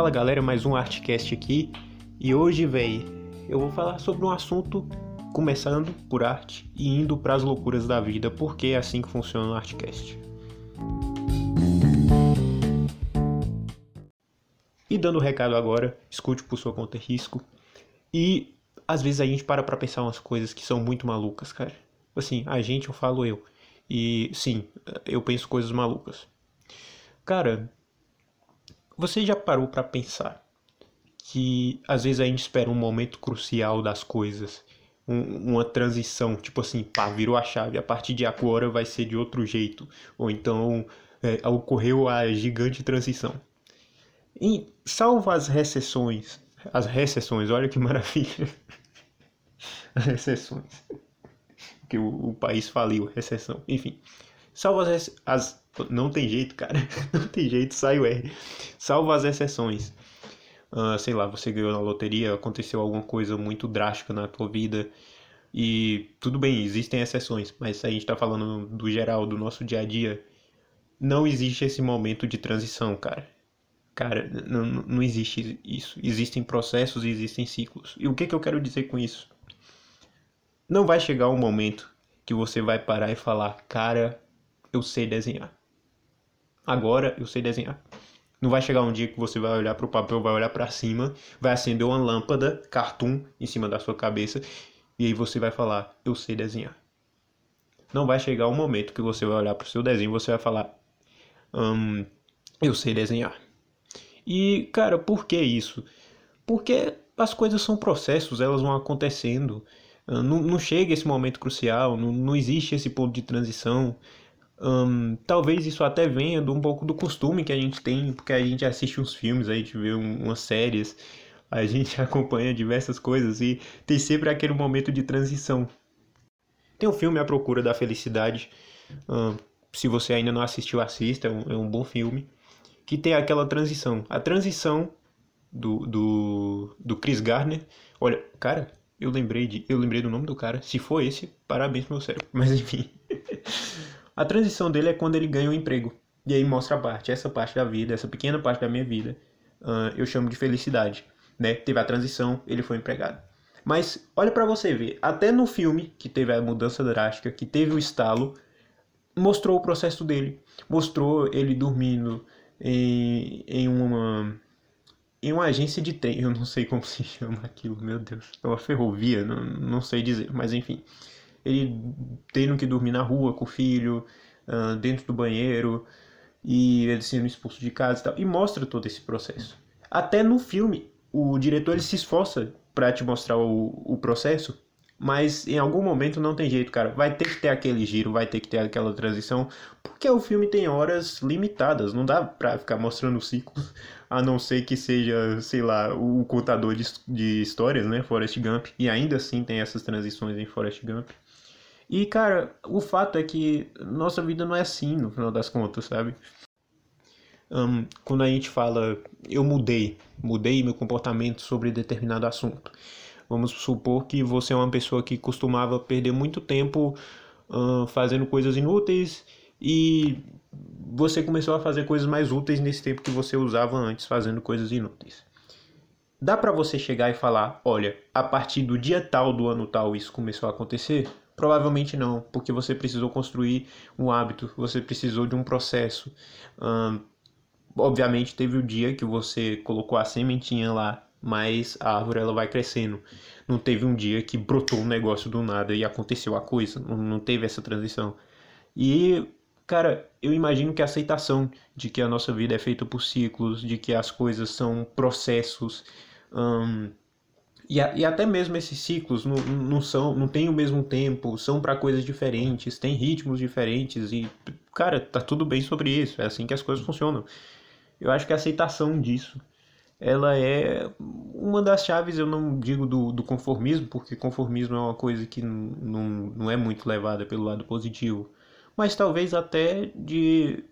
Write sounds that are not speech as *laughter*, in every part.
Fala galera, mais um Artcast aqui. E hoje, véi, eu vou falar sobre um assunto começando por arte e indo para as loucuras da vida, porque é assim que funciona o Artcast. E dando o recado agora, escute por sua conta e risco. E às vezes a gente para pra pensar umas coisas que são muito malucas, cara. Assim, a gente, eu falo eu. E sim, eu penso coisas malucas. Cara, você já parou para pensar que às vezes a gente espera um momento crucial das coisas, um, uma transição, tipo assim, pá, virou a chave, a partir de agora vai ser de outro jeito, ou então é, ocorreu a gigante transição. E salvo as recessões, as recessões, olha que maravilha, *laughs* as recessões, que o, o país faliu, recessão, enfim, salvo as, as não tem jeito, cara. *laughs* Não tem jeito, sai o R. Salvo as exceções. Uh, sei lá, você ganhou na loteria, aconteceu alguma coisa muito drástica na tua vida. E tudo bem, existem exceções, mas a gente tá falando do geral, do nosso dia a dia. Não existe esse momento de transição, cara. Cara, não, não existe isso. Existem processos e existem ciclos. E o que, que eu quero dizer com isso? Não vai chegar um momento que você vai parar e falar, cara, eu sei desenhar agora eu sei desenhar. Não vai chegar um dia que você vai olhar para o papel, vai olhar para cima, vai acender uma lâmpada, cartoon, em cima da sua cabeça, e aí você vai falar, eu sei desenhar. Não vai chegar um momento que você vai olhar para o seu desenho e você vai falar, hum, eu sei desenhar. E, cara, por que isso? Porque as coisas são processos, elas vão acontecendo. Não, não chega esse momento crucial, não, não existe esse ponto de transição. Talvez isso até venha de um pouco do costume que a gente tem, porque a gente assiste uns filmes, a gente vê um, umas séries, a gente *laughs* acompanha diversas coisas e tem sempre aquele momento de transição. Tem o um filme A Procura da Felicidade, se você ainda não assistiu, assista, é um, é um bom filme, que tem aquela transição. A transição do, do, do Chris Gardner, olha, cara, eu lembrei, de, eu lembrei do nome do cara, se for esse, parabéns pro meu cérebro, *laughs* mas enfim. A transição dele é quando ele ganha um emprego. E aí mostra a parte, essa parte da vida, essa pequena parte da minha vida, uh, eu chamo de felicidade. Né? Teve a transição, ele foi empregado. Mas olha para você ver, até no filme que teve a mudança drástica, que teve o estalo, mostrou o processo dele. Mostrou ele dormindo em, em uma em uma agência de trem, eu não sei como *laughs* se chama aquilo, meu Deus, é uma ferrovia, não, não sei dizer, mas enfim ele tendo que dormir na rua com o filho, uh, dentro do banheiro, e ele sendo expulso de casa e tal. E mostra todo esse processo. Até no filme, o diretor ele se esforça para te mostrar o, o processo, mas em algum momento não tem jeito, cara. Vai ter que ter aquele giro, vai ter que ter aquela transição, porque o filme tem horas limitadas, não dá pra ficar mostrando ciclos, a não ser que seja, sei lá, o contador de, de histórias, né, Forrest Gump, e ainda assim tem essas transições em Forrest Gump. E, cara, o fato é que nossa vida não é assim, no final das contas, sabe? Um, quando a gente fala, eu mudei, mudei meu comportamento sobre determinado assunto. Vamos supor que você é uma pessoa que costumava perder muito tempo uh, fazendo coisas inúteis e você começou a fazer coisas mais úteis nesse tempo que você usava antes fazendo coisas inúteis. Dá para você chegar e falar, olha, a partir do dia tal do ano tal isso começou a acontecer? Provavelmente não, porque você precisou construir um hábito, você precisou de um processo. Obviamente teve o dia que você colocou a sementinha lá, mas a árvore ela vai crescendo. Não teve um dia que brotou um negócio do nada e aconteceu a coisa, não, teve essa transição. E cara, eu imagino que a aceitação de que a nossa vida é feita por ciclos, de que as coisas são processos, e, a, e até mesmo esses ciclos não, não são, não tem o mesmo tempo, são para coisas diferentes, tem ritmos diferentes e, cara, tá tudo bem sobre isso, é assim que as coisas funcionam. Eu acho que a aceitação disso, ela é uma das chaves, eu não digo do, do conformismo, porque conformismo é uma coisa que não, não é muito levada pelo lado positivo, mas talvez até de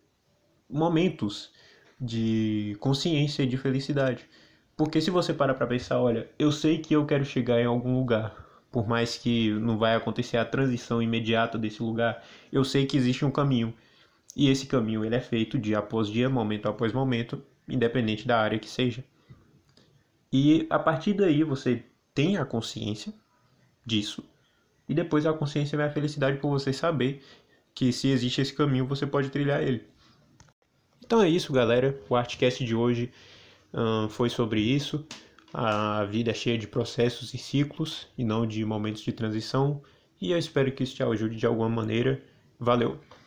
momentos de consciência e de felicidade. Porque se você para para pensar, olha, eu sei que eu quero chegar em algum lugar, por mais que não vai acontecer a transição imediata desse lugar, eu sei que existe um caminho. E esse caminho ele é feito dia após dia, momento após momento, independente da área que seja. E a partir daí você tem a consciência disso. E depois a consciência vem a felicidade por você saber que se existe esse caminho, você pode trilhar ele. Então é isso, galera. O Artcast de hoje hum, foi sobre isso. A vida é cheia de processos e ciclos e não de momentos de transição. E eu espero que isso te ajude de alguma maneira. Valeu!